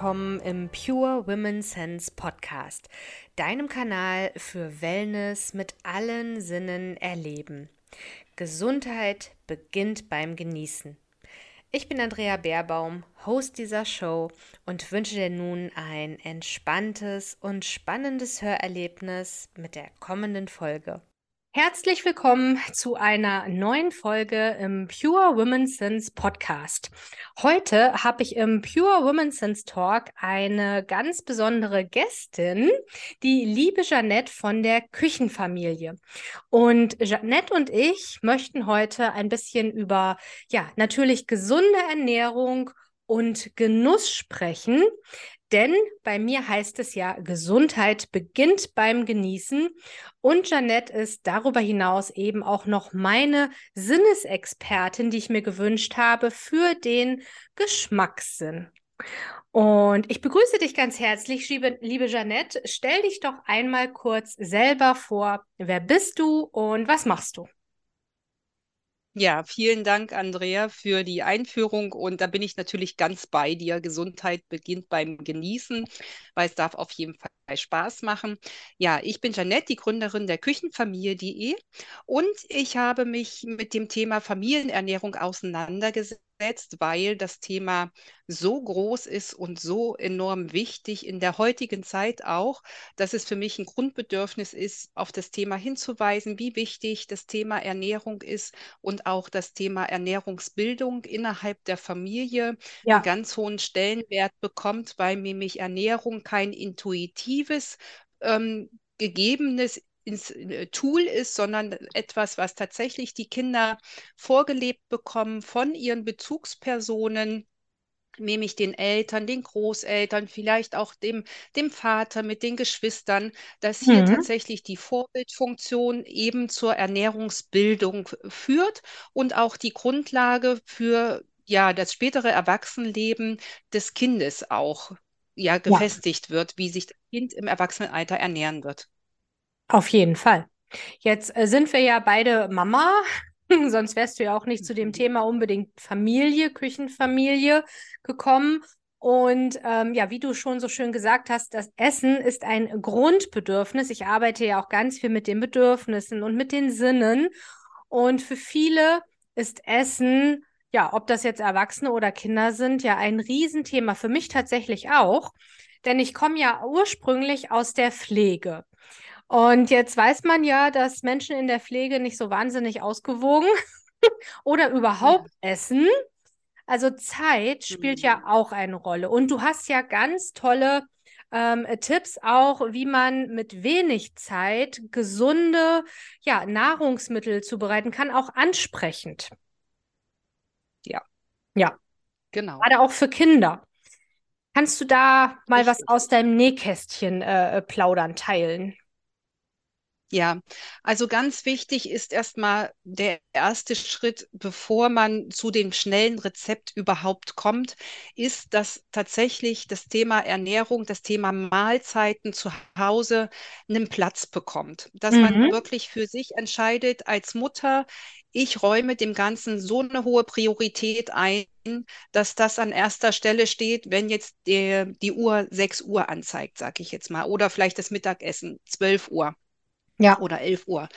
willkommen im Pure Women Sense Podcast, deinem Kanal für Wellness mit allen Sinnen erleben. Gesundheit beginnt beim Genießen. Ich bin Andrea Baerbaum, Host dieser Show und wünsche dir nun ein entspanntes und spannendes Hörerlebnis mit der kommenden Folge. Herzlich willkommen zu einer neuen Folge im Pure Women Sense Podcast. Heute habe ich im Pure Women Sense Talk eine ganz besondere Gästin, die liebe Jeanette von der Küchenfamilie. Und Jeanette und ich möchten heute ein bisschen über, ja, natürlich gesunde Ernährung und Genuss sprechen. Denn bei mir heißt es ja, Gesundheit beginnt beim Genießen. Und Janette ist darüber hinaus eben auch noch meine Sinnesexpertin, die ich mir gewünscht habe für den Geschmackssinn. Und ich begrüße dich ganz herzlich, liebe, liebe Jeanette. Stell dich doch einmal kurz selber vor. Wer bist du und was machst du? Ja, vielen Dank, Andrea, für die Einführung. Und da bin ich natürlich ganz bei dir. Gesundheit beginnt beim Genießen, weil es darf auf jeden Fall Spaß machen. Ja, ich bin Janette, die Gründerin der Küchenfamilie.de und ich habe mich mit dem Thema Familienernährung auseinandergesetzt weil das Thema so groß ist und so enorm wichtig in der heutigen Zeit auch, dass es für mich ein Grundbedürfnis ist, auf das Thema hinzuweisen, wie wichtig das Thema Ernährung ist und auch das Thema Ernährungsbildung innerhalb der Familie ja. einen ganz hohen Stellenwert bekommt, weil nämlich Ernährung kein intuitives ähm, gegebenes ins äh, Tool ist, sondern etwas, was tatsächlich die Kinder vorgelebt bekommen von ihren Bezugspersonen, nämlich den Eltern, den Großeltern, vielleicht auch dem, dem Vater mit den Geschwistern, dass hier mhm. tatsächlich die Vorbildfunktion eben zur Ernährungsbildung führt und auch die Grundlage für ja, das spätere Erwachsenenleben des Kindes auch ja, gefestigt ja. wird, wie sich das Kind im Erwachsenenalter ernähren wird. Auf jeden Fall. Jetzt äh, sind wir ja beide Mama, sonst wärst du ja auch nicht zu dem mhm. Thema unbedingt Familie, Küchenfamilie gekommen. Und ähm, ja, wie du schon so schön gesagt hast, das Essen ist ein Grundbedürfnis. Ich arbeite ja auch ganz viel mit den Bedürfnissen und mit den Sinnen. Und für viele ist Essen, ja, ob das jetzt Erwachsene oder Kinder sind, ja ein Riesenthema. Für mich tatsächlich auch. Denn ich komme ja ursprünglich aus der Pflege. Und jetzt weiß man ja, dass Menschen in der Pflege nicht so wahnsinnig ausgewogen oder überhaupt ja. essen. Also Zeit spielt mhm. ja auch eine Rolle. Und du hast ja ganz tolle ähm, Tipps auch, wie man mit wenig Zeit gesunde ja, Nahrungsmittel zubereiten kann, auch ansprechend. Ja. Ja. Genau. Gerade auch für Kinder. Kannst du da mal Richtig. was aus deinem Nähkästchen äh, plaudern, teilen? Ja, also ganz wichtig ist erstmal der erste Schritt, bevor man zu dem schnellen Rezept überhaupt kommt, ist, dass tatsächlich das Thema Ernährung, das Thema Mahlzeiten zu Hause einen Platz bekommt. Dass mhm. man wirklich für sich entscheidet als Mutter, ich räume dem Ganzen so eine hohe Priorität ein, dass das an erster Stelle steht, wenn jetzt die, die Uhr 6 Uhr anzeigt, sage ich jetzt mal, oder vielleicht das Mittagessen 12 Uhr ja. oder 11 Uhr,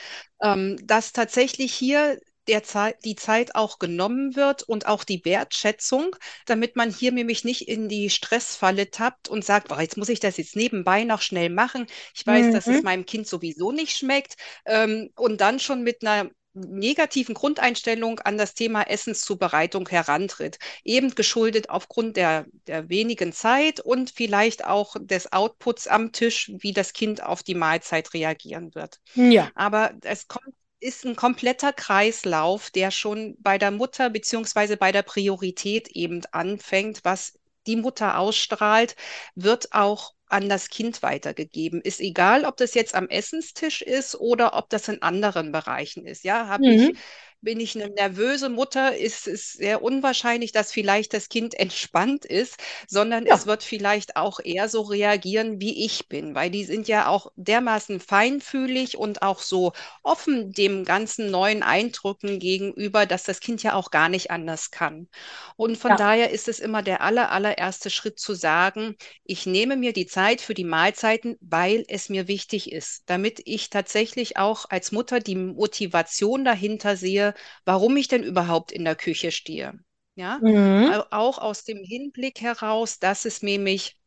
ähm, dass tatsächlich hier der Zeit, die Zeit auch genommen wird und auch die Wertschätzung, damit man hier nämlich nicht in die Stressfalle tappt und sagt, oh, jetzt muss ich das jetzt nebenbei noch schnell machen. Ich weiß, mhm. dass es mhm. meinem Kind sowieso nicht schmeckt. Ähm, und dann schon mit einer negativen Grundeinstellung an das Thema Essenszubereitung herantritt. Eben geschuldet aufgrund der, der wenigen Zeit und vielleicht auch des Outputs am Tisch, wie das Kind auf die Mahlzeit reagieren wird. Ja. Aber es kommt ist ein kompletter Kreislauf, der schon bei der Mutter beziehungsweise bei der Priorität eben anfängt, was die Mutter ausstrahlt, wird auch an das Kind weitergegeben. Ist egal, ob das jetzt am Essenstisch ist oder ob das in anderen Bereichen ist. Ja, habe mhm. ich bin ich eine nervöse Mutter, ist es sehr unwahrscheinlich, dass vielleicht das Kind entspannt ist, sondern Ja. es wird vielleicht auch eher so reagieren, wie ich bin, weil die sind ja auch dermaßen feinfühlig und auch so offen dem ganzen neuen Eindrücken gegenüber, dass das Kind ja auch gar nicht anders kann. Und von Ja. daher ist es immer der aller, allererste Schritt zu sagen, ich nehme mir die Zeit für die Mahlzeiten, weil es mir wichtig ist, damit ich tatsächlich auch als Mutter die Motivation dahinter sehe, warum ich denn überhaupt in der Küche stehe. Ja, Mhm. Au- auch aus dem Hinblick heraus, dass es nämlich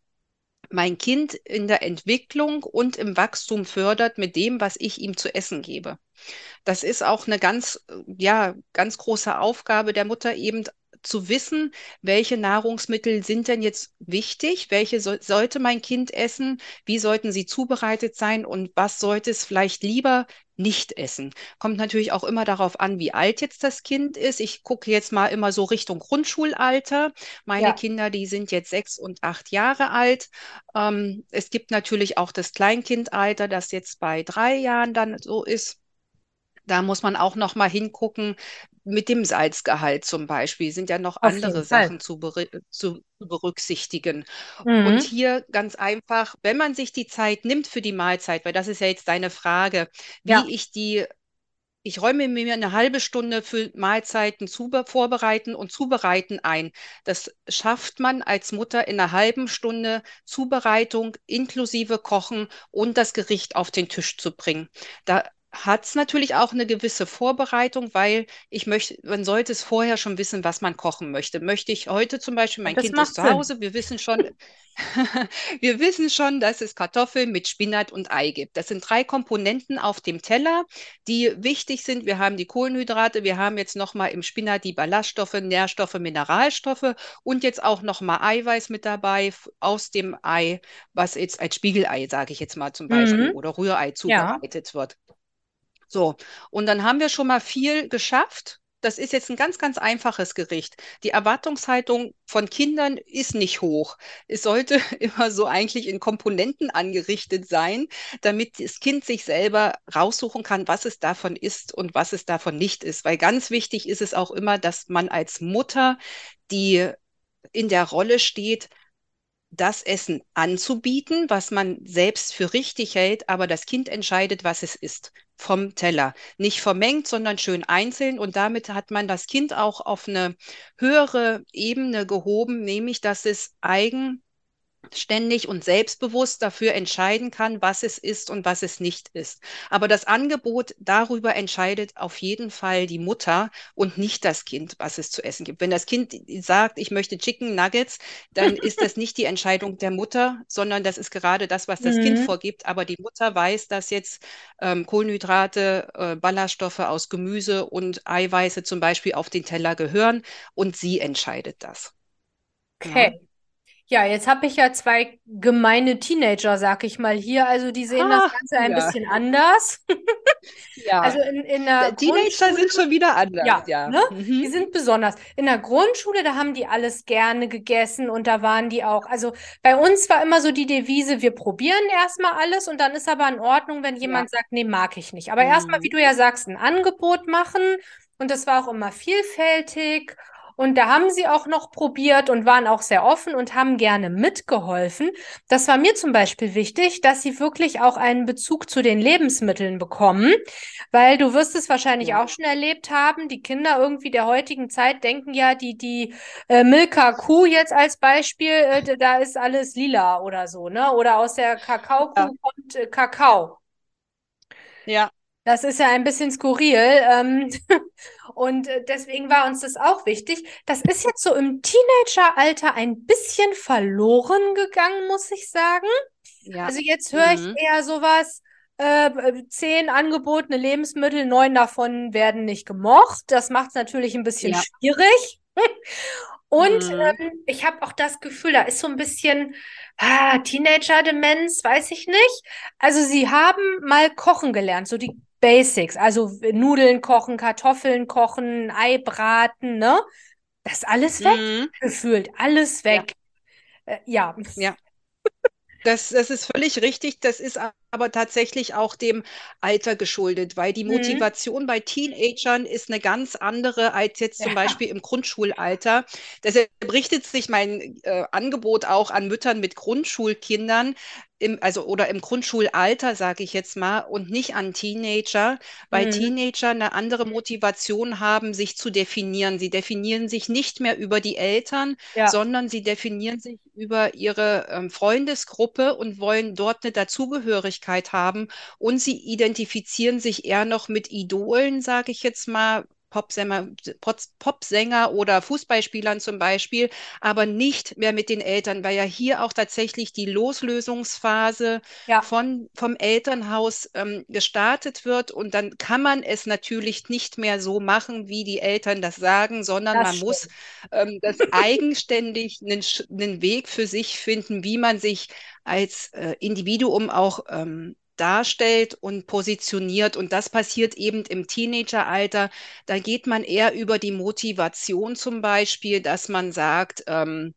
mein Kind in der Entwicklung und im Wachstum fördert mit dem, was ich ihm zu essen gebe. Das ist auch eine ganz, äh, ja, ganz große Aufgabe der Mutter, eben zu wissen, welche Nahrungsmittel sind denn jetzt wichtig, welche so, sollte mein Kind essen, wie sollten sie zubereitet sein und was sollte es vielleicht lieber nicht essen. Kommt natürlich auch immer darauf an, wie alt jetzt das Kind ist. Ich gucke jetzt mal immer so Richtung Grundschulalter. Meine Ja. Kinder, die sind jetzt sechs und acht Jahre alt. Ähm, es gibt natürlich auch das Kleinkindalter, das jetzt bei drei Jahren dann so ist. Da muss man auch noch mal hingucken mit dem Salzgehalt zum Beispiel. Sind ja noch Auf andere. Sachen zu, zu berücksichtigen. Mhm. Und hier ganz einfach, wenn man sich die Zeit nimmt für die Mahlzeit, weil das ist ja jetzt deine Frage, wie Ja. ich die, ich räume mir eine halbe Stunde für Mahlzeiten zu, vorbereiten und zubereiten ein. Das schafft man als Mutter in einer halben Stunde Zubereitung inklusive Kochen und das Gericht auf den Tisch zu bringen. Da hat es natürlich auch eine gewisse Vorbereitung, weil ich möchte, man sollte es vorher schon wissen, was man kochen möchte. Möchte ich heute zum Beispiel, mein Das Kind ist zu Sinn. Hause, wir wissen schon, wir wissen schon, dass es Kartoffeln mit Spinat und Ei gibt. Das sind drei Komponenten auf dem Teller, die wichtig sind. Wir haben die Kohlenhydrate, wir haben jetzt nochmal im Spinat die Ballaststoffe, Nährstoffe, Mineralstoffe und jetzt auch nochmal Eiweiß mit dabei aus dem Ei, was jetzt als Spiegelei, sage ich jetzt mal zum Beispiel, Mhm. oder Rührei Ja. zubereitet wird. So, und dann haben wir schon mal viel geschafft. Das ist jetzt ein ganz, ganz einfaches Gericht. Die Erwartungshaltung von Kindern ist nicht hoch. Es sollte immer so eigentlich in Komponenten angerichtet sein, damit das Kind sich selber raussuchen kann, was es davon ist und was es davon nicht ist. Weil ganz wichtig ist es auch immer, dass man als Mutter, die in der Rolle steht, das Essen anzubieten, was man selbst für richtig hält, aber das Kind entscheidet, was es ist, vom Teller. Nicht vermengt, sondern schön einzeln. Und damit hat man das Kind auch auf eine höhere Ebene gehoben, nämlich dass es eigen ständig und selbstbewusst dafür entscheiden kann, was es ist und was es nicht ist. Aber das Angebot darüber entscheidet auf jeden Fall die Mutter und nicht das Kind, was es zu essen gibt. Wenn das Kind sagt, ich möchte Chicken Nuggets, dann ist das nicht die Entscheidung der Mutter, sondern das ist gerade das, was das Kind Mhm. vorgibt. Aber die Mutter weiß, dass jetzt ähm, Kohlenhydrate, äh, Ballaststoffe aus Gemüse und Eiweiße zum Beispiel auf den Teller gehören und sie entscheidet das. Okay. Ja, jetzt habe ich ja zwei gemeine Teenager, sag ich mal hier. Also die sehen das Ah, Ganze ein ja. bisschen anders. Ja. Also in, in der Teenager sind schon wieder anders, ja, ja. ne? Mhm. Die sind besonders. In der Grundschule, da haben die alles gerne gegessen und da waren die auch. Also bei uns war immer so die Devise, wir probieren erstmal alles und dann ist aber in Ordnung, wenn jemand sagt, nee, mag ich nicht. Aber erstmal, wie Mhm. du ja sagst, ein Angebot machen und das war auch immer vielfältig. Und da haben sie auch noch probiert und waren auch sehr offen und haben gerne mitgeholfen. Das war mir zum Beispiel wichtig, dass sie wirklich auch einen Bezug zu den Lebensmitteln bekommen, weil du wirst es wahrscheinlich Ja. auch schon erlebt haben. Die Kinder irgendwie der heutigen Zeit denken ja, die, die äh, Milka Kuh jetzt als Beispiel, äh, da ist alles lila oder so, ne? Oder aus der Kakaokuh Ja. kommt äh, Kakao. Ja, Das ist ja ein bisschen skurril. Ähm, und äh, deswegen war uns das auch wichtig. Das ist jetzt so im Teenageralter ein bisschen verloren gegangen, muss ich sagen. ja. Also jetzt höre ich Mhm. eher sowas, äh, zehn angebotene Lebensmittel, neun davon werden nicht gemocht. Das macht es natürlich ein bisschen Ja. schwierig. Und Mhm. ähm, ich habe auch das Gefühl, da ist so ein bisschen ah, Teenager-Demenz, weiß ich nicht. Also sie haben mal kochen gelernt, so die Basics, also Nudeln kochen, Kartoffeln kochen, Ei braten, ne? Das ist alles weg, Mhm. gefühlt, alles weg. Äh, ja. Ja. Das, das ist völlig richtig. Das ist aber tatsächlich auch dem Alter geschuldet, weil die Mhm. Motivation bei Teenagern ist eine ganz andere als jetzt zum Ja. Beispiel im Grundschulalter. Deshalb richtet sich mein äh, Angebot auch an Müttern mit Grundschulkindern, im, also oder im Grundschulalter, sage ich jetzt mal, und nicht an Teenager, weil Mhm. Teenager eine andere Motivation haben, sich zu definieren. Sie definieren sich nicht mehr über die Eltern, Ja. sondern sie definieren sich über ihre ähm, Freundesgruppe und wollen dort eine Dazugehörigkeit haben. Und sie identifizieren sich eher noch mit Idolen, sage ich jetzt mal. Popsänger, Pop- Popsänger oder Fußballspielern zum Beispiel, aber nicht mehr mit den Eltern, weil ja hier auch tatsächlich die Loslösungsphase Ja. von, vom Elternhaus ähm, gestartet wird. Und dann kann man es natürlich nicht mehr so machen, wie die Eltern das sagen, sondern Das man muss stimmt. ähm, das eigenständig einen, einen Weg für sich finden, wie man sich als äh, Individuum auch ähm, darstellt und positioniert. Und das passiert eben im Teenageralter. Da geht man eher über die Motivation zum Beispiel, dass man sagt, ähm,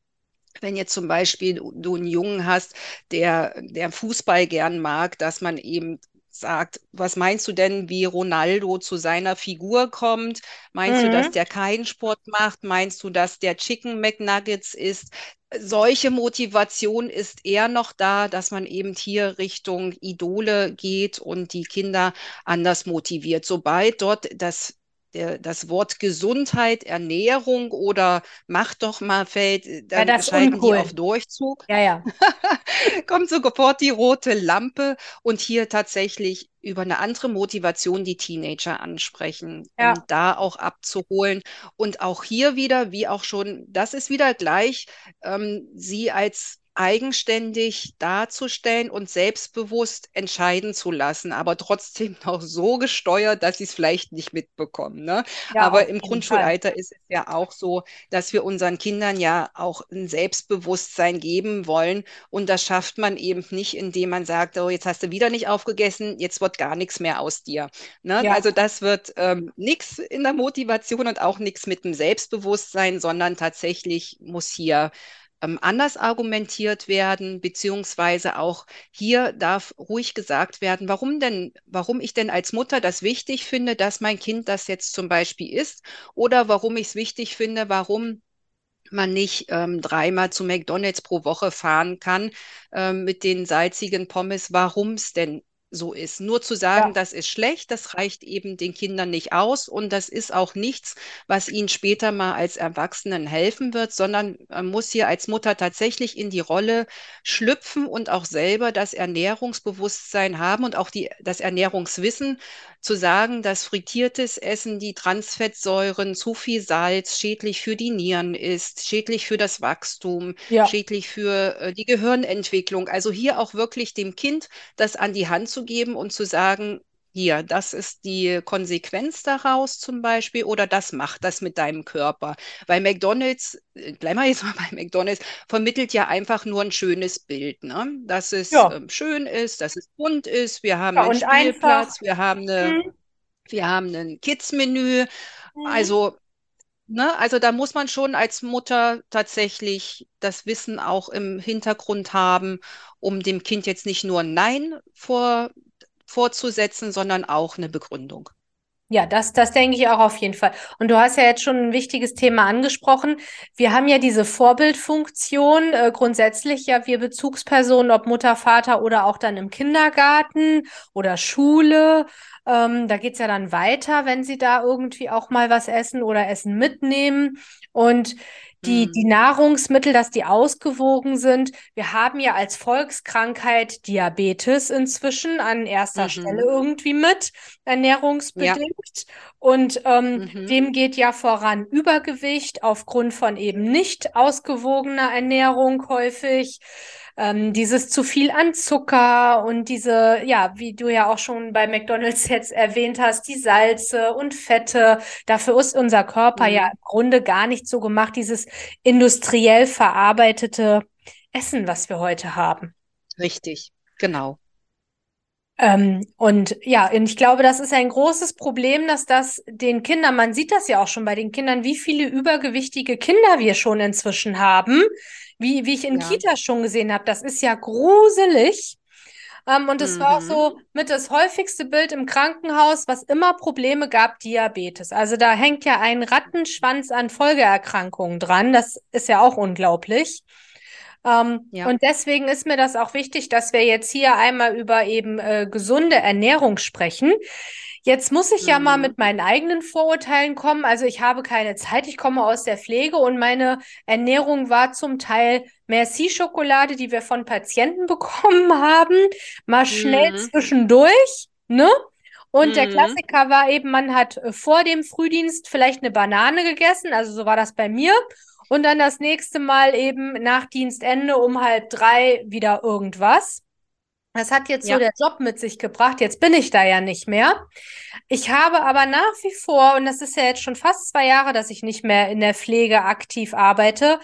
wenn jetzt zum Beispiel du einen Jungen hast, der, der Fußball gern mag, dass man eben sagt, was meinst du denn, wie Ronaldo zu seiner Figur kommt? Meinst du, dass Mhm. der keinen Sport macht? Meinst du, dass der Chicken McNuggets isst? Solche Motivation ist eher noch da, dass man eben hier Richtung Idole geht und die Kinder anders motiviert. Sobald dort das der, das Wort Gesundheit, Ernährung oder mach doch mal fällt, Ja, dann ist schalten die uncool. auf Durchzug Ja, ja. kommt sofort die rote Lampe und hier tatsächlich über eine andere Motivation die Teenager ansprechen, Ja. um da auch abzuholen. Und auch hier wieder, wie auch schon, das ist wieder gleich, ähm, sie als eigenständig darzustellen und selbstbewusst entscheiden zu lassen, aber trotzdem noch so gesteuert, dass sie es vielleicht nicht mitbekommen. Ne? Ja, Aber im jeden Fall. Grundschulalter ist es ja auch so, dass wir unseren Kindern ja auch ein Selbstbewusstsein geben wollen. Und das schafft man eben nicht, indem man sagt, oh, jetzt hast du wieder nicht aufgegessen, jetzt wird gar nichts mehr aus dir. Ne? Ja. Also das wird ähm, nichts in der Motivation und auch nichts mit dem Selbstbewusstsein, sondern tatsächlich muss hier ähm, anders argumentiert werden, beziehungsweise auch hier darf ruhig gesagt werden, warum denn, warum ich denn als Mutter das wichtig finde, dass mein Kind das jetzt zum Beispiel isst, oder warum ich es wichtig finde, warum man nicht ähm, dreimal zu McDonald's pro Woche fahren kann ähm, mit den salzigen Pommes, warum es denn so ist. Nur zu sagen, Ja. das ist schlecht, das reicht eben den Kindern nicht aus und das ist auch nichts, was ihnen später mal als Erwachsenen helfen wird, sondern man muss hier als Mutter tatsächlich in die Rolle schlüpfen und auch selber das Ernährungsbewusstsein haben und auch die, das Ernährungswissen zu sagen, dass frittiertes Essen, die Transfettsäuren, zu viel Salz schädlich für die Nieren ist, schädlich für das Wachstum, Ja. schädlich für äh, die Gehirnentwicklung. Also hier auch wirklich dem Kind das an die Hand zu geben und zu sagen, hier, das ist die Konsequenz daraus zum Beispiel oder das macht das mit deinem Körper. Weil McDonald's, äh, bleiben wir jetzt mal bei McDonald's, vermittelt ja einfach nur ein schönes Bild, ne? Dass es Ja. ähm, schön ist, dass es bunt ist, wir haben Ja, einen und einfach. Spielplatz, wir haben eine, Mhm. wir haben ein Kids-Menü. Mhm. Also, ne, also da muss man schon als Mutter tatsächlich das Wissen auch im Hintergrund haben, um dem Kind jetzt nicht nur Nein vor, vorzusetzen, sondern auch eine Begründung. Ja, das, das denke ich auch auf jeden Fall. Und du hast ja jetzt schon ein wichtiges Thema angesprochen. Wir haben ja diese Vorbildfunktion, äh, grundsätzlich ja wir Bezugspersonen, ob Mutter, Vater oder auch dann im Kindergarten oder Schule. Ähm, da geht's ja dann weiter, wenn sie da irgendwie auch mal was essen oder Essen mitnehmen. Und die, Hm. die Nahrungsmittel, dass die ausgewogen sind. Wir haben ja als Volkskrankheit Diabetes inzwischen an erster Stelle Mhm. irgendwie mit, Ja. ernährungsbedingt. Und ähm, Mhm. dem geht ja voran Übergewicht aufgrund von eben nicht ausgewogener Ernährung häufig. Ähm, dieses zu viel an Zucker und diese, ja, wie du ja auch schon bei McDonald's jetzt erwähnt hast, die Salze und Fette. Dafür ist unser Körper ja Mhm. im Grunde gar nicht so gemacht, dieses industriell verarbeitete Essen, was wir heute haben. Richtig, genau. Ähm, und ja, und ich glaube, das ist ein großes Problem, dass das den Kindern, man sieht das ja auch schon bei den Kindern, wie viele übergewichtige Kinder wir schon inzwischen haben, wie, wie ich in Ja. Kitas schon gesehen habe. Das ist ja gruselig. Ähm, und es mhm. war auch so mhm. mit das häufigste Bild im Krankenhaus, was immer Probleme gab, Diabetes. Also da hängt ja ein Rattenschwanz an Folgeerkrankungen dran. Das ist ja auch unglaublich. Ähm, ja. Und deswegen ist mir das auch wichtig, dass wir jetzt hier einmal über eben äh, gesunde Ernährung sprechen. Jetzt muss ich mhm. ja mal mhm. mit meinen eigenen Vorurteilen kommen. Also ich habe keine Zeit, ich komme aus der Pflege und meine Ernährung war zum Teil Merci-Schokolade, die wir von Patienten bekommen haben, mal schnell mhm. zwischendurch, ne? Und mhm. der Klassiker war eben, man hat äh, vor dem Frühdienst vielleicht eine Banane gegessen, also so war das bei mir. Und dann das nächste Mal eben nach Dienstende um halb drei wieder irgendwas. Das hat jetzt ja. so der Job mit sich gebracht. Jetzt bin ich da ja nicht mehr. Ich habe aber nach wie vor, und das ist ja jetzt schon fast zwei Jahre, dass ich nicht mehr in der Pflege aktiv arbeite,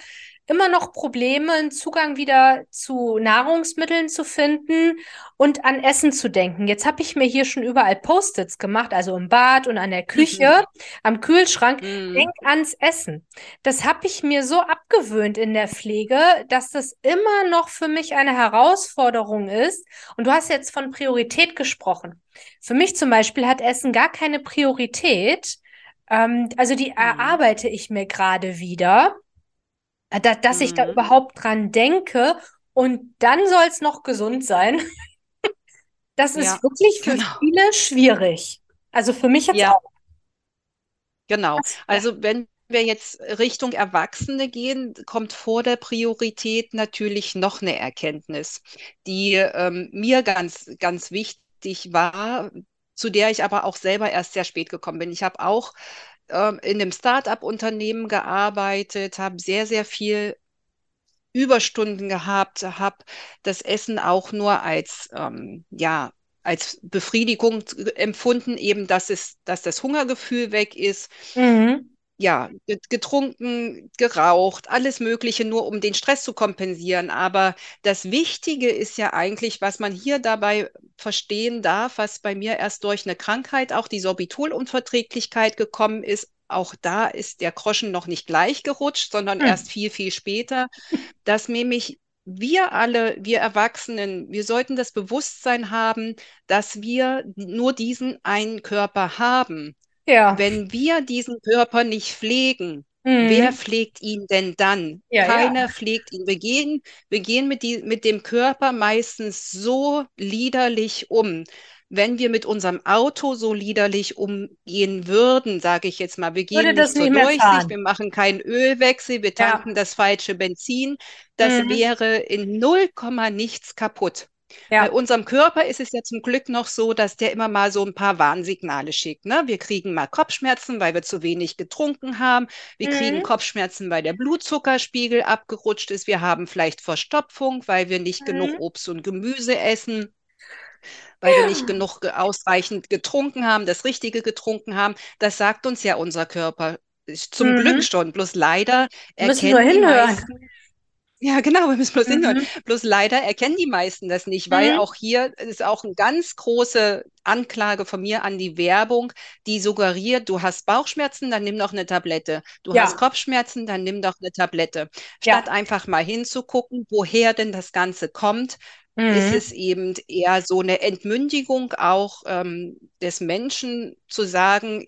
immer noch Probleme, einen Zugang wieder zu Nahrungsmitteln zu finden und an Essen zu denken. Jetzt habe ich mir hier schon überall Post-its gemacht, also im Bad und an der Küche, mhm. am Kühlschrank. Mhm. Denk ans Essen. Das habe ich mir so abgewöhnt in der Pflege, dass das immer noch für mich eine Herausforderung ist. Und du hast jetzt von Priorität gesprochen. Für mich zum Beispiel hat Essen gar keine Priorität. Ähm, also die mhm. erarbeite ich mir gerade wieder da, dass mhm. ich da mhm. überhaupt dran denke und dann soll es noch gesund sein. das ist ja, wirklich für genau. viele schwierig. Also für mich jetzt ja. auch. Genau. Also wenn wir jetzt Richtung Erwachsene gehen, kommt vor der Priorität natürlich noch eine Erkenntnis, die ähm, mir ganz, ganz wichtig war, zu der ich aber auch selber erst sehr spät gekommen bin. Ich habe auch ähm, in einem Start-up-Unternehmen gearbeitet, habe sehr, sehr viel Überstunden gehabt, habe das Essen auch nur als, ähm, ja, als Befriedigung empfunden, eben, dass, es, dass das Hungergefühl weg ist. Mhm ja, getrunken, geraucht, alles Mögliche, nur um den Stress zu kompensieren. Aber das Wichtige ist ja eigentlich, was man hier dabei verstehen darf, was bei mir erst durch eine Krankheit, auch die Sorbitolunverträglichkeit gekommen ist. Auch da ist der Groschen noch nicht gleich gerutscht, sondern hm. erst viel, viel später, dass nämlich wir alle, wir Erwachsenen, wir sollten das Bewusstsein haben, dass wir nur diesen einen Körper haben. Ja. Wenn wir diesen Körper nicht pflegen, mhm. wer pflegt ihn denn dann? Ja, Keiner ja. pflegt ihn. Wir gehen, wir gehen mit, die, mit dem Körper meistens so liederlich um. Wenn wir mit unserem Auto so liederlich umgehen würden, sage ich jetzt mal, wir gehen nicht zur nicht Durchsicht, wir machen keinen Ölwechsel, wir tanken das falsche Benzin, das mhm. wäre in 0, nichts kaputt. Ja. Bei unserem Körper ist es ja zum Glück noch so, dass der immer mal so ein paar Warnsignale schickt. Ne? Wir kriegen mal Kopfschmerzen, weil wir zu wenig getrunken haben. Wir mhm. kriegen Kopfschmerzen, weil der Blutzuckerspiegel abgerutscht ist. Wir haben vielleicht Verstopfung, weil wir nicht mhm. genug Obst und Gemüse essen weil ja. wir nicht genug ausreichend getrunken haben, das Richtige getrunken haben. Das sagt uns ja unser Körper zum mhm. Glück schon. Bloß leider erkennen die meisten, ja, genau, wir müssen bloß mhm. hinhören. Bloß leider erkennen die meisten das nicht, weil mhm. auch hier ist auch eine ganz große Anklage von mir an die Werbung, die suggeriert, du hast Bauchschmerzen, dann nimm doch eine Tablette. Du ja. hast Kopfschmerzen, dann nimm doch eine Tablette. Statt ja. einfach mal hinzugucken, woher denn das Ganze kommt, mhm. ist es eben eher so eine Entmündigung auch ähm, des Menschen zu sagen,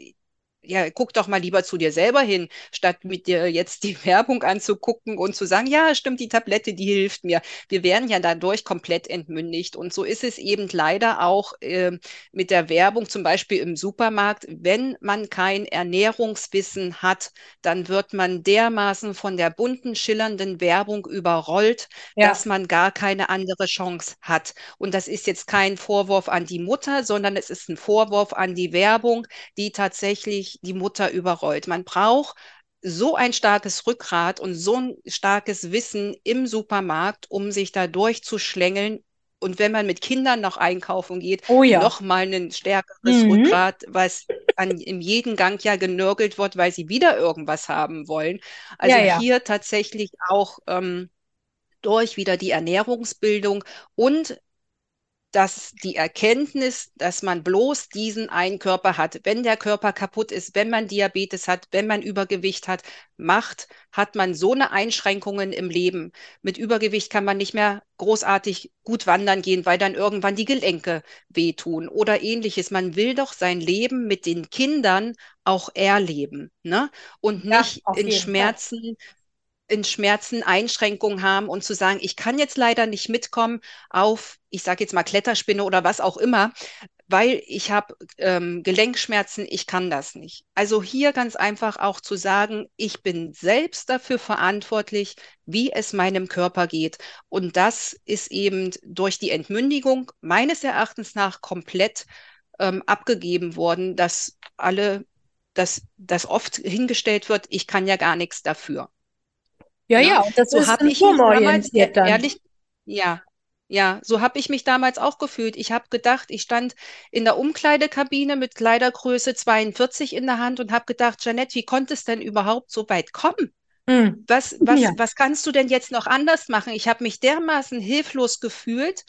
ja, guck doch mal lieber zu dir selber hin, statt mit dir jetzt die Werbung anzugucken und zu sagen, ja, stimmt, die Tablette, die hilft mir. Wir werden ja dadurch komplett entmündigt. Und so ist es eben leider auch äh, mit der Werbung, zum Beispiel im Supermarkt. Wenn man kein Ernährungswissen hat, dann wird man dermaßen von der bunten, schillernden Werbung überrollt, ja. dass man gar keine andere Chance hat. Und das ist jetzt kein Vorwurf an die Mutter, sondern es ist ein Vorwurf an die Werbung, die tatsächlich die Mutter überrollt. Man braucht so ein starkes Rückgrat und so ein starkes Wissen im Supermarkt, um sich da durchzuschlängeln. Und wenn man mit Kindern noch einkaufen geht, oh ja. noch mal ein stärkeres mhm. Rückgrat, was an, in jedem Gang ja genörgelt wird, weil sie wieder irgendwas haben wollen. Also ja, ja. hier tatsächlich auch ähm, durch wieder die Ernährungsbildung und dass die Erkenntnis, dass man bloß diesen einen Körper hat, wenn der Körper kaputt ist, wenn man Diabetes hat, wenn man Übergewicht hat, macht, hat man so eine Einschränkungen im Leben. Mit Übergewicht kann man nicht mehr großartig gut wandern gehen, weil dann irgendwann die Gelenke wehtun oder ähnliches. Man will doch sein Leben mit den Kindern auch erleben ne? und Ja, nicht auf in jeden Fall. In Schmerzen Einschränkungen haben und zu sagen, ich kann jetzt leider nicht mitkommen auf, ich sage jetzt mal Kletterspinne oder was auch immer, weil ich habe ähm, Gelenkschmerzen, ich kann das nicht. Also hier ganz einfach auch zu sagen, ich bin selbst dafür verantwortlich, wie es meinem Körper geht. Und das ist eben durch die Entmündigung meines Erachtens nach komplett ähm, abgegeben worden, dass alle, dass, dass oft hingestellt wird, ich kann ja gar nichts dafür. Ja, Ne? ja, und das So ist ich mich damals, dann. ehrlich, ja, ja, so habe ich mich damals auch gefühlt. Ich habe gedacht, ich stand in der Umkleidekabine mit Kleidergröße 42 in der Hand und habe gedacht, Jeanette, wie konnte es denn überhaupt so weit kommen? Hm. Was, was, Ja. was kannst du denn jetzt noch anders machen? Ich habe mich dermaßen hilflos gefühlt,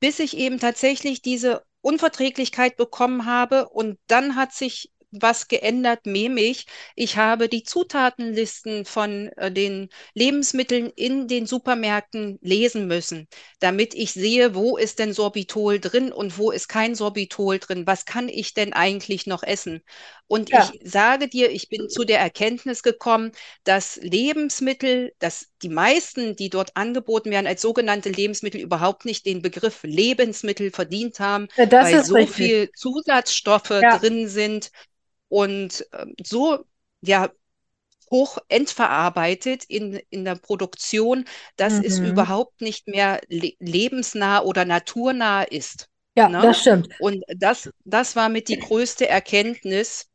bis ich eben tatsächlich diese Unverträglichkeit bekommen habe. Und dann hat sich was geändert, nämlich ich habe die Zutatenlisten von äh, den Lebensmitteln in den Supermärkten lesen müssen, damit ich sehe, wo ist denn Sorbitol drin und wo ist kein Sorbitol drin. Was kann ich denn eigentlich noch essen? Und Ja. ich sage dir, ich bin zu der Erkenntnis gekommen, dass Lebensmittel, dass die meisten, die dort angeboten werden, als sogenannte Lebensmittel überhaupt nicht den Begriff Lebensmittel verdient haben, Ja, weil so richtig. viel Zusatzstoffe Ja. drin sind und ähm, so ja hoch entverarbeitet in, in der Produktion, dass es Mhm. überhaupt nicht mehr le lebensnah oder naturnah ist. Ja, Ne? das stimmt. Und das, das war mit die größte Erkenntnis.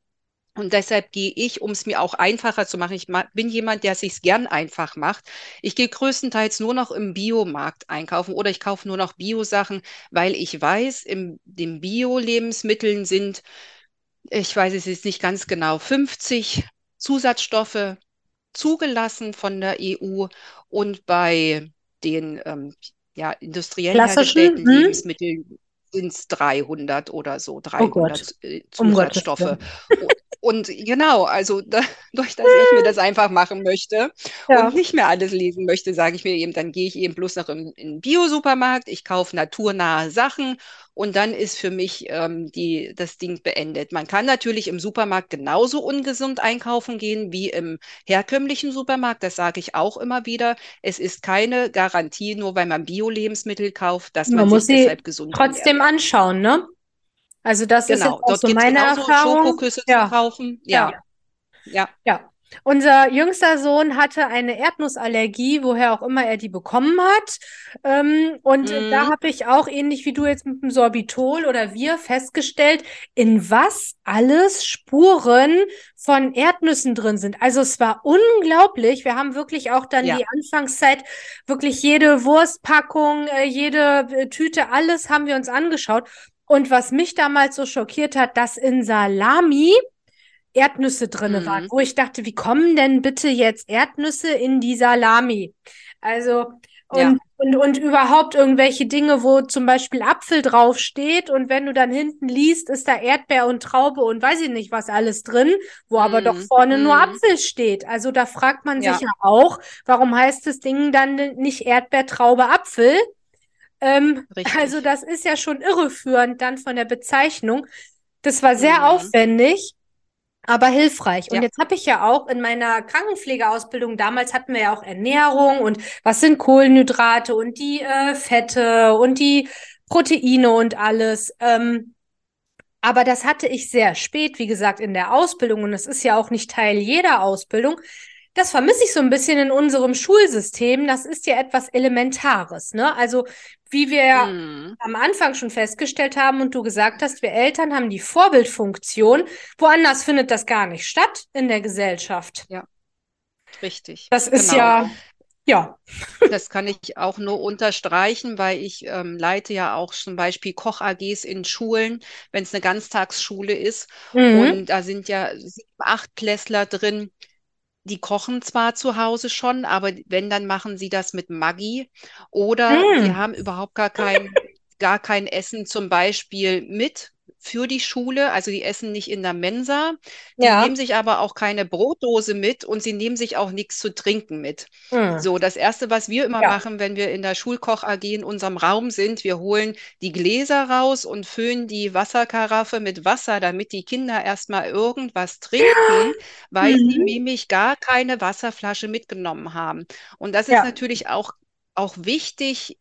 Und deshalb gehe ich, um es mir auch einfacher zu machen, ich ma- bin jemand, der sich gern einfach macht. Ich gehe größtenteils nur noch im Biomarkt einkaufen oder ich kaufe nur noch Bio-Sachen, weil ich weiß, in den Bio-Lebensmitteln sind, ich weiß es jetzt nicht ganz genau, 50 Zusatzstoffe zugelassen von der EU und bei den ähm, ja, industriell hergestellten Hm? Lebensmitteln sind es 300 oder so, Oh 300 Gott, äh, um Zusatzstoffe. Willen. Und genau, also da, durch dass ich mir das einfach machen möchte Ja. und nicht mehr alles lesen möchte, sage ich mir eben, dann gehe ich eben bloß noch in, den Bio-Supermarkt, ich kaufe naturnahe Sachen und dann ist für mich ähm, die, das Ding beendet. Man kann natürlich im Supermarkt genauso ungesund einkaufen gehen wie im herkömmlichen Supermarkt, das sage ich auch immer wieder. Es ist keine Garantie, nur weil man Bio-Lebensmittel kauft, dass Man man muss sich deshalb gesund ernährt. trotzdem anschauen, ne? Also das ist jetzt Genau, auch dort so meine Erfahrung. Schokoküsse zu Ja, kaufen. ja. Ja, ja. Ja, unser jüngster Sohn hatte eine Erdnussallergie, woher auch immer er die bekommen hat. Ähm, und äh, da habe ich auch ähnlich wie du jetzt mit dem Sorbitol oder wir festgestellt, in was alles Spuren von Erdnüssen drin sind. Also es war unglaublich. Wir haben wirklich auch dann Ja. die Anfangszeit wirklich jede Wurstpackung, äh, jede äh, Tüte, alles haben wir uns angeschaut. Und was mich damals so schockiert hat, dass in Salami Erdnüsse drinne waren, Mhm. wo ich dachte, wie kommen denn bitte jetzt Erdnüsse in die Salami? Also, Ja. und, und, und überhaupt irgendwelche Dinge, wo zum Beispiel Apfel draufsteht und wenn du dann hinten liest, ist da Erdbeer und Traube und weiß ich nicht was alles drin, wo aber doch Mhm. vorne nur Mhm. Apfel steht. Also da fragt man sich Ja. ja auch, warum heißt das Ding dann nicht Erdbeer, Traube, Apfel? Ähm, also das ist ja schon irreführend dann von der Bezeichnung. Das war sehr Mhm. aufwendig. Aber hilfreich. Und Ja. jetzt habe ich ja auch in meiner Krankenpflegeausbildung, damals hatten wir ja auch Ernährung und was sind Kohlenhydrate und die äh, Fette und die Proteine und alles. Ähm, aber das hatte ich sehr spät, wie gesagt, in der Ausbildung und das ist ja auch nicht Teil jeder Ausbildung. Das vermisse ich so ein bisschen in unserem Schulsystem. Das ist ja etwas Elementares, ne? Also, wie wir ja Mhm. am Anfang schon festgestellt haben und du gesagt hast, wir Eltern haben die Vorbildfunktion. Woanders findet das gar nicht statt in der Gesellschaft. Richtig. Das ist Genau. ja, ja. Das kann ich auch nur unterstreichen, weil ich ähm, leite ja auch zum Beispiel Koch-AGs in Schulen, wenn es eine Ganztagsschule ist. Mhm. Und da sind ja sieben, acht Klässler drin. Die kochen zwar zu Hause schon, aber wenn, dann machen sie das mit Maggi oder sie Mm. haben überhaupt gar kein, gar kein Essen zum Beispiel mit für die Schule, also die essen nicht in der Mensa, die Ja. nehmen sich aber auch keine Brotdose mit und sie nehmen sich auch nichts zu trinken mit. Hm. So, das Erste, was wir immer Ja. machen, wenn wir in der Schulkoch AG in unserem Raum sind, wir holen die Gläser raus und füllen die Wasserkaraffe mit Wasser, damit die Kinder erstmal irgendwas trinken, weil sie Mhm. nämlich gar keine Wasserflasche mitgenommen haben. Und das ist Ja. natürlich auch, auch wichtig,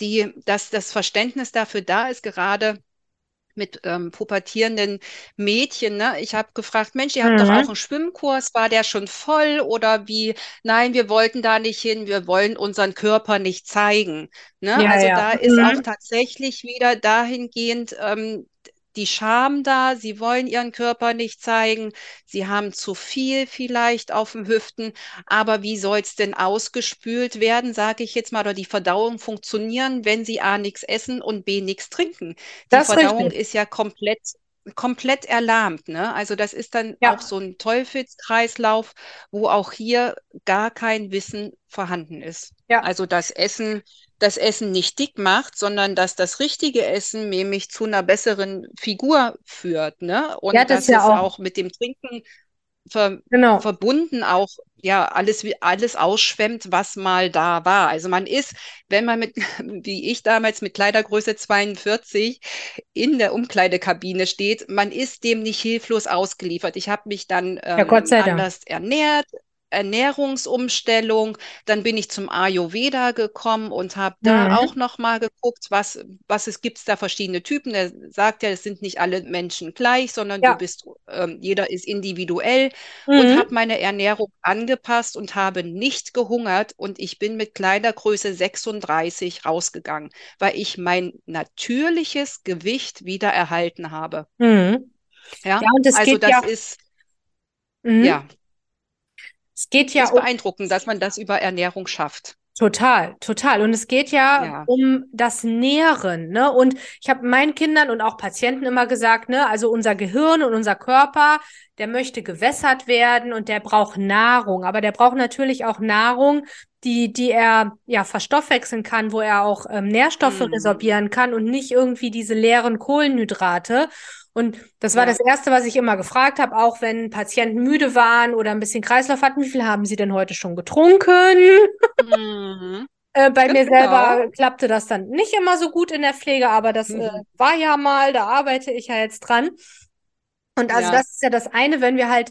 die, dass das Verständnis dafür da ist, gerade mit ähm, pubertierenden Mädchen. Ne? Ich habe gefragt, Mensch, ihr habt doch Mhm. auch einen Schwimmkurs, war der schon voll oder wie? Nein, wir wollten da nicht hin, wir wollen unseren Körper nicht zeigen. Ne? Ja, Also ja. da ist auch Mhm. tatsächlich wieder dahingehend ähm, die Scham da, sie wollen ihren Körper nicht zeigen, sie haben zu viel vielleicht auf den Hüften, aber wie soll es denn ausgespült werden, sage ich jetzt mal, oder die Verdauung funktionieren, wenn sie A nichts essen und B nichts trinken? Die Das Verdauung richtig. ist ja komplett, komplett erlahmt, ne? Also das ist dann Ja. auch so ein Teufelskreislauf, wo auch hier gar kein Wissen vorhanden ist. Ja. Also das Essen, das Essen nicht dick macht, sondern dass das richtige Essen nämlich zu einer besseren Figur führt, ne? Und Ja, das dass ja es auch. auch mit dem Trinken ver Genau. verbunden auch ja alles wie alles ausschwemmt, was mal da war. Also man ist, wenn man mit, wie ich damals mit Kleidergröße 42 in der Umkleidekabine steht, man ist dem nicht hilflos ausgeliefert. Ich habe mich dann Ja, Gott ähm, Dank. anders ernährt. Ernährungsumstellung, dann bin ich zum Ayurveda gekommen und habe da Mhm. auch noch mal geguckt, was, was es gibt da verschiedene Typen. Der sagt ja, es sind nicht alle Menschen gleich, sondern du Ja. bist, ähm, jeder ist individuell und Mhm. habe meine Ernährung angepasst und habe nicht gehungert und ich bin mit Kleidergröße 36 rausgegangen, weil ich mein natürliches Gewicht wieder erhalten habe. Mhm. Ja, Ja, und es also das ja, ist, mhm. ja, Es geht ja ist um beeindruckend, dass man das über Ernährung schafft. Total, total. Und es geht ja Ja. um das Nähren, ne? Und ich habe meinen Kindern und auch Patienten immer gesagt, ne, also unser Gehirn und unser Körper, der möchte gewässert werden und der braucht Nahrung. Aber der braucht natürlich auch Nahrung, die, die er ja verstoffwechseln kann, wo er auch ähm, Nährstoffe Mhm. resorbieren kann und nicht irgendwie diese leeren Kohlenhydrate. Und das war das Erste, was ich immer gefragt habe, auch wenn Patienten müde waren oder ein bisschen Kreislauf hatten, wie viel haben sie denn heute schon getrunken? Mhm. Äh, bei mir Genau. selber klappte das dann nicht immer so gut in der Pflege, aber das äh, Mhm. war ja mal, da arbeite ich ja jetzt dran. Und also Ja. das ist ja das eine, wenn wir halt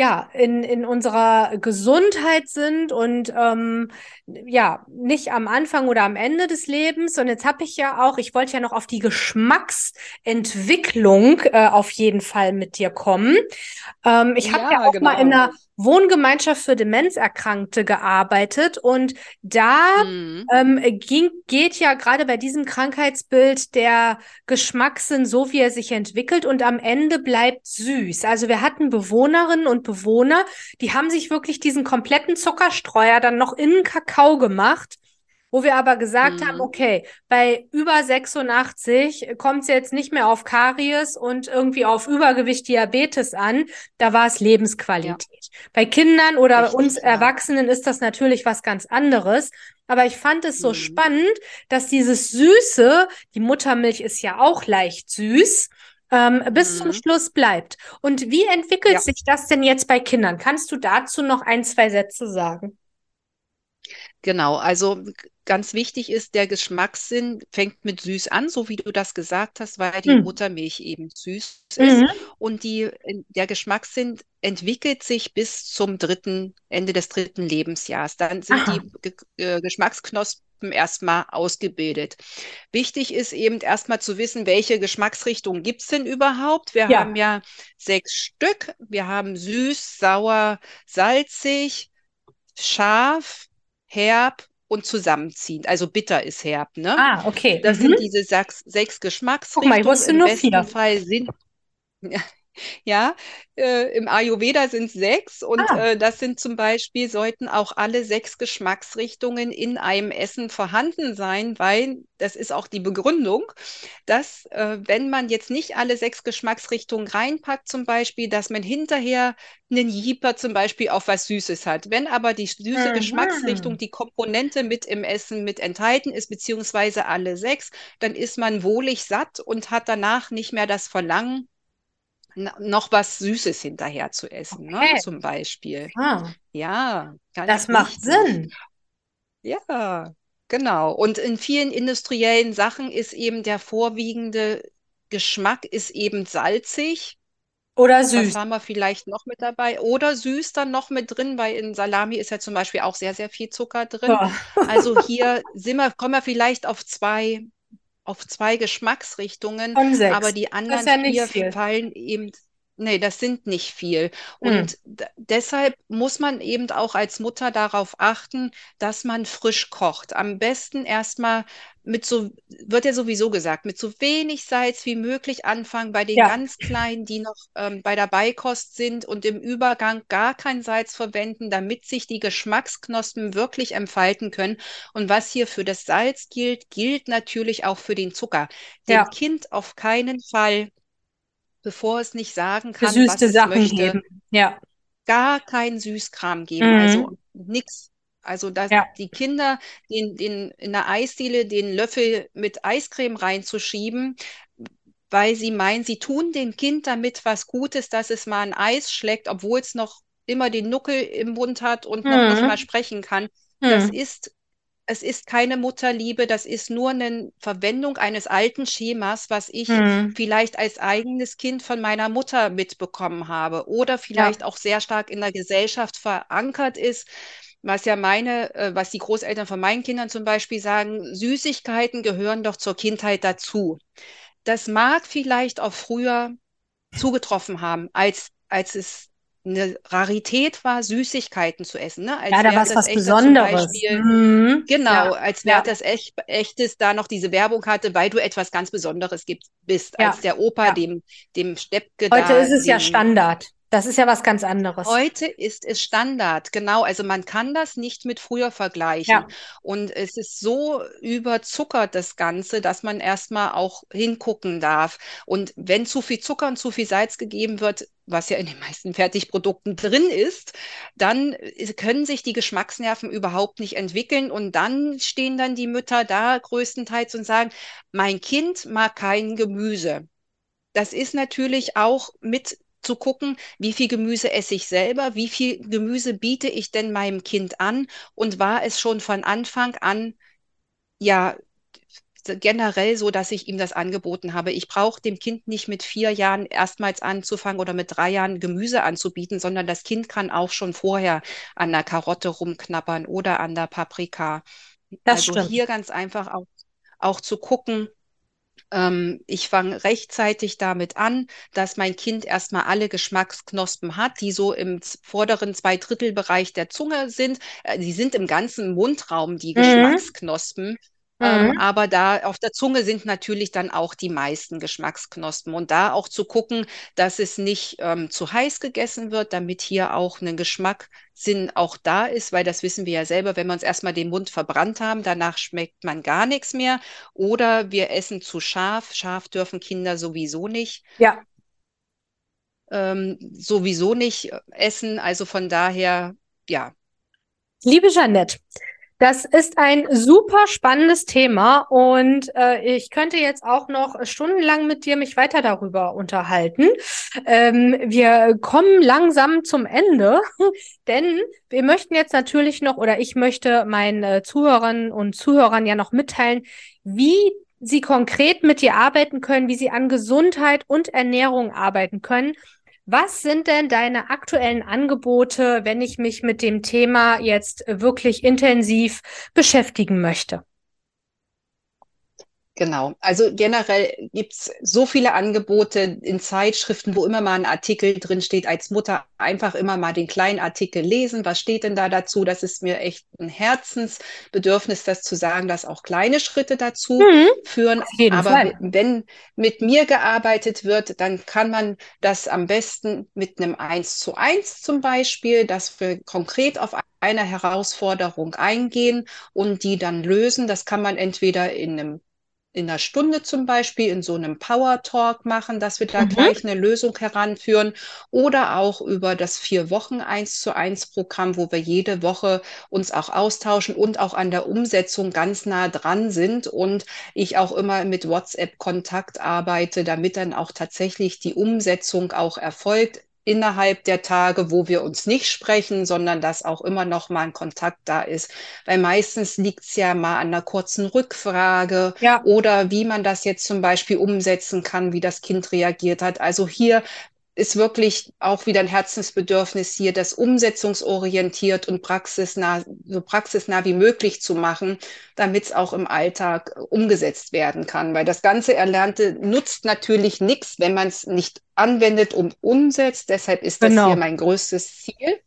ja in, in unserer Gesundheit sind und ähm, ja nicht am Anfang oder am Ende des Lebens. Und jetzt habe ich ja auch, ich wollte ja noch auf die Geschmacksentwicklung äh, auf jeden Fall mit dir kommen. Ähm, ich habe ja Ja, auch mal in genau. einer Wohngemeinschaft für Demenzerkrankte gearbeitet und da Mhm. ähm, ging, geht ja gerade bei diesem Krankheitsbild der Geschmackssinn so, wie er sich entwickelt und am Ende bleibt süß. Also wir hatten Bewohnerinnen und Bewohner, die haben sich wirklich diesen kompletten Zuckerstreuer dann noch in Kakao gemacht. Wo wir aber gesagt haben, Mhm. okay, bei über 86 kommt es jetzt nicht mehr auf Karies und irgendwie auf Übergewicht, Diabetes an. Da war es Ja, Lebensqualität. Bei Kindern oder uns richtig, ja. Erwachsenen ist das natürlich was ganz anderes. Aber ich fand es so Mhm. spannend, dass dieses Süße, die Muttermilch ist ja auch leicht süß, ähm, bis zum Mhm. Schluss bleibt. Und wie entwickelt Ja. sich das denn jetzt bei Kindern? Kannst du dazu noch ein, zwei Sätze sagen? Genau, also ganz wichtig ist, der Geschmackssinn fängt mit süß an, so wie du das gesagt hast, weil die Mhm. Muttermilch eben süß ist. Mhm. Und die, der Geschmackssinn entwickelt sich bis zum dritten, Ende des dritten Lebensjahres. Dann sind Aha. die äh, Geschmacksknospen erstmal ausgebildet. Wichtig ist eben erstmal zu wissen, welche Geschmacksrichtungen gibt es denn überhaupt? Wir Ja. haben ja sechs Stück. Wir haben süß, sauer, salzig, scharf, herb und zusammenziehend. Also bitter ist herb, ne? Ah, okay. Das Mhm. sind diese sechs, sechs Guck mal, ich Geschmacksrichtungen. wusste Im nur besten vier. Fall sind, Ja, äh, im Ayurveda sind es sechs und Ah. äh, das sind zum Beispiel, sollten auch alle sechs Geschmacksrichtungen in einem Essen vorhanden sein, weil das ist auch die Begründung, dass äh, wenn man jetzt nicht alle sechs Geschmacksrichtungen reinpackt, zum Beispiel, dass man hinterher einen Jeeper zum Beispiel auf was Süßes hat. Wenn aber die süße Mhm. Geschmacksrichtung, die Komponente mit im Essen mit enthalten ist, beziehungsweise alle sechs, dann ist man wohlig satt und hat danach nicht mehr das Verlangen, noch was Süßes hinterher zu essen, ne? Okay. Zum Beispiel. Ah, Ja, ganz das macht. Sinn. Ja, genau. Und in vielen industriellen Sachen ist eben der vorwiegende Geschmack ist eben salzig. Oder süß. haben wir vielleicht noch mit dabei? Oder süß dann noch mit drin, weil in Salami ist ja zum Beispiel auch sehr, sehr viel Zucker drin. Ja. Also hier sind wir, kommen wir vielleicht auf zwei, auf zwei Geschmacksrichtungen, aber die anderen ja vier viel. fallen eben, nee, das sind nicht viel. Hm. Und d- deshalb muss man eben auch als Mutter darauf achten, dass man frisch kocht. Am besten erstmal mit so, wird ja sowieso gesagt, mit so wenig Salz wie möglich anfangen bei den Ja. ganz Kleinen, die noch ähm, bei der Beikost sind und im Übergang gar kein Salz verwenden, damit sich die Geschmacksknospen wirklich entfalten können. Und was hier für das Salz gilt, gilt natürlich auch für den Zucker. Dem Ja. Kind auf keinen Fall, bevor es nicht sagen kann, was Gesüßte es Sachen möchte, geben. Ja. gar keinen Süßkram geben. Also Mhm. nix. Also dass Ja. die Kinder den, den, in der Eisdiele den Löffel mit Eiscreme reinzuschieben, weil sie meinen, sie tun dem Kind damit was Gutes, dass es mal ein Eis schlägt, obwohl es noch immer den Nuckel im Mund hat und noch nicht mal Mhm. sprechen kann. Das Hm. ist, es ist keine Mutterliebe, das ist nur eine Verwendung eines alten Schemas, was ich Hm. vielleicht als eigenes Kind von meiner Mutter mitbekommen habe oder Ja. vielleicht auch sehr stark in der Gesellschaft verankert ist, was ja meine, äh, was die Großeltern von meinen Kindern zum Beispiel sagen, Süßigkeiten gehören doch zur Kindheit dazu. Das mag vielleicht auch früher zugetroffen haben, als, als es eine Rarität war, Süßigkeiten zu essen, ne? Als Ja, da war es was Echter Besonderes. Beispiel Mhm. Genau, Ja. als Ja. Werthers Echt, Echtes da noch diese Werbung hatte, weil du etwas ganz Besonderes gibt, bist, Ja. als der Opa Ja. dem, dem Steppke Heute da ist es ja den, Standard. Das ist ja was ganz anderes. Heute ist es Standard, genau. Also man kann das nicht mit früher vergleichen. Ja. Und es ist so überzuckert, das Ganze, dass man erstmal auch hingucken darf. Und wenn zu viel Zucker und zu viel Salz gegeben wird, was ja in den meisten Fertigprodukten drin ist, dann können sich die Geschmacksnerven überhaupt nicht entwickeln. Und dann stehen dann die Mütter da größtenteils und sagen, mein Kind mag kein Gemüse. Das ist natürlich auch mit zu gucken, wie viel Gemüse esse ich selber, wie viel Gemüse biete ich denn meinem Kind an und war es schon von Anfang an ja generell so, dass ich ihm das angeboten habe. Ich brauche dem Kind nicht mit vier Jahren erstmals anzufangen oder mit drei Jahren Gemüse anzubieten, sondern das Kind kann auch schon vorher an der Karotte rumknabbern oder an der Paprika. Das Also stimmt. hier ganz einfach auch, auch zu gucken, ähm, ich fange rechtzeitig damit an, dass mein Kind erstmal alle Geschmacksknospen hat, die so im vorderen Zweidrittelbereich der Zunge sind. Äh, die sind im ganzen Mundraum, die Mhm. Geschmacksknospen. Ähm, Mhm. aber da auf der Zunge sind natürlich dann auch die meisten Geschmacksknospen. Und da auch zu gucken, dass es nicht ähm, zu heiß gegessen wird, damit hier auch ein Geschmackssinn auch da ist, weil das wissen wir ja selber, wenn wir uns erstmal den Mund verbrannt haben, danach schmeckt man gar nichts mehr. Oder wir essen zu scharf. Scharf dürfen Kinder sowieso nicht, Ja. ähm, sowieso nicht äh, essen. Also von daher, ja. Liebe Jeanette, das ist ein super spannendes Thema und äh, ich könnte jetzt auch noch stundenlang mit dir mich weiter darüber unterhalten. Ähm, wir kommen langsam zum Ende, denn wir möchten jetzt natürlich noch oder ich möchte meinen äh, Zuhörern und Zuhörern ja noch mitteilen, wie sie konkret mit dir arbeiten können, wie sie an Gesundheit und Ernährung arbeiten können. Was sind denn deine aktuellen Angebote, wenn ich mich mit dem Thema jetzt wirklich intensiv beschäftigen möchte? Genau. Also generell gibt es so viele Angebote in Zeitschriften, wo immer mal ein Artikel drin steht. Als Mutter einfach immer mal den kleinen Artikel lesen. Was steht denn da dazu? Das ist mir echt ein Herzensbedürfnis, das zu sagen, dass auch kleine Schritte dazu mhm. führen. Aber Fall. wenn mit mir gearbeitet wird, dann kann man das am besten mit einem 1 zu 1 zum Beispiel, dass wir konkret auf eine Herausforderung eingehen und die dann lösen. Das kann man entweder in einem in einer Stunde zum Beispiel in so einem Power Talk machen, dass wir da mhm. gleich eine Lösung heranführen oder auch über das vier Wochen eins zu eins Programm, wo wir jede Woche uns auch austauschen und auch an der Umsetzung ganz nah dran sind und ich auch immer mit WhatsApp Kontakt arbeite, damit dann auch tatsächlich die Umsetzung auch erfolgt innerhalb der Tage, wo wir uns nicht sprechen, sondern dass auch immer noch mal ein Kontakt da ist. Weil meistens liegt es ja mal an einer kurzen Rückfrage ja. oder wie man das jetzt zum Beispiel umsetzen kann, wie das Kind reagiert hat. Also hier ist wirklich auch wieder ein Herzensbedürfnis hier, das umsetzungsorientiert und praxisnah, so praxisnah wie möglich zu machen, damit es auch im Alltag umgesetzt werden kann. Weil das ganze Erlernte nutzt natürlich nichts, wenn man es nicht anwendet und umsetzt. Deshalb ist das genau. hier mein größtes Ziel.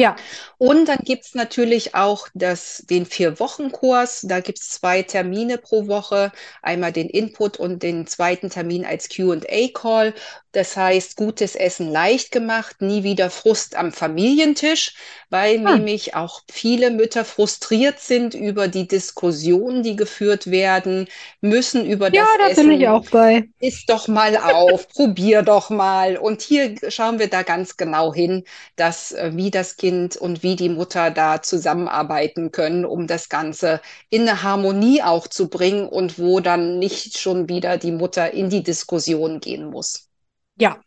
Ja. Und dann gibt es natürlich auch das, den Vier-Wochen-Kurs. Da gibt es zwei Termine pro Woche. Einmal den Input und den zweiten Termin als QA-Call. Das heißt, gutes Essen leicht gemacht, nie wieder Frust am Familientisch, weil hm. nämlich auch viele Mütter frustriert sind über die Diskussionen, die geführt werden, müssen über ja, das da Essen. Ja, da bin ich auch bei. Iss doch mal auf, probier doch mal. Und hier schauen wir da ganz genau hin, dass äh, wie das Kind und wie die Mutter da zusammenarbeiten können, um das Ganze in eine Harmonie auch zu bringen und wo dann nicht schon wieder die Mutter in die Diskussion gehen muss. Ja,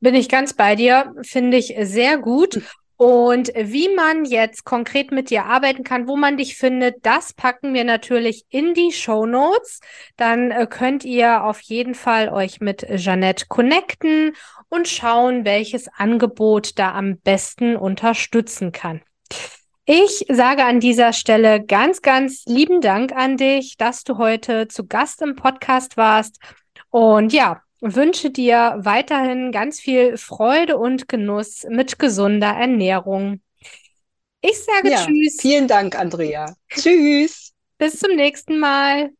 bin ich ganz bei dir, finde ich sehr gut. Und wie man jetzt konkret mit dir arbeiten kann, wo man dich findet, das packen wir natürlich in die Show Notes. Dann äh, könnt ihr auf jeden Fall euch mit Jeanette connecten und schauen, welches Angebot da am besten unterstützen kann. Ich sage an dieser Stelle ganz, ganz lieben Dank an dich, dass du heute zu Gast im Podcast warst. Und ja, wünsche dir weiterhin ganz viel Freude und Genuss mit gesunder Ernährung. Ich sage ja, Tschüss. Vielen Dank, Andrea. Tschüss. Bis zum nächsten Mal.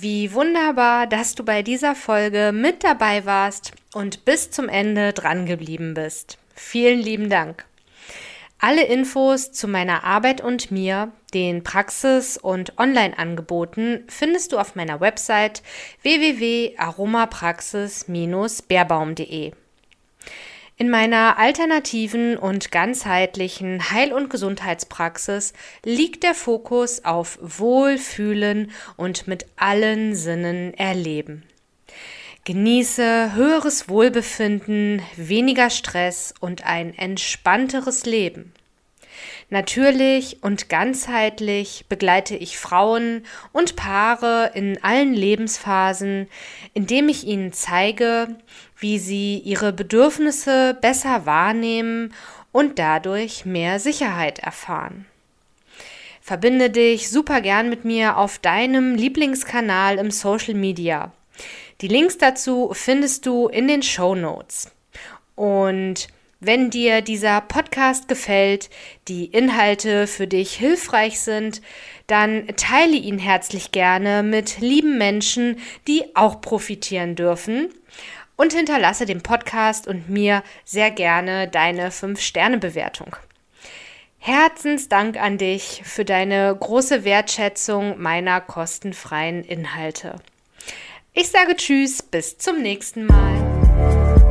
Wie wunderbar, dass du bei dieser Folge mit dabei warst und bis zum Ende dran geblieben bist. Vielen lieben Dank. Alle Infos zu meiner Arbeit und mir, den Praxis- und Online-Angeboten findest du auf meiner Website www.aromapraxis-beerbaum.de. In meiner alternativen und ganzheitlichen Heil- und Gesundheitspraxis liegt der Fokus auf Wohlfühlen und mit allen Sinnen erleben. Genieße höheres Wohlbefinden, weniger Stress und ein entspannteres Leben. Natürlich und ganzheitlich begleite ich Frauen und Paare in allen Lebensphasen, indem ich ihnen zeige, wie sie ihre Bedürfnisse besser wahrnehmen und dadurch mehr Sicherheit erfahren. Verbinde dich super gern mit mir auf deinem Lieblingskanal im Social Media. Die Links dazu findest du in den Show Notes. Und wenn dir dieser Podcast gefällt, die Inhalte für dich hilfreich sind, dann teile ihn herzlich gerne mit lieben Menschen, die auch profitieren dürfen. Und hinterlasse dem Podcast und mir sehr gerne deine 5-Sterne-Bewertung. Herzensdank an dich für deine große Wertschätzung meiner kostenfreien Inhalte. Ich sage Tschüss, bis zum nächsten Mal.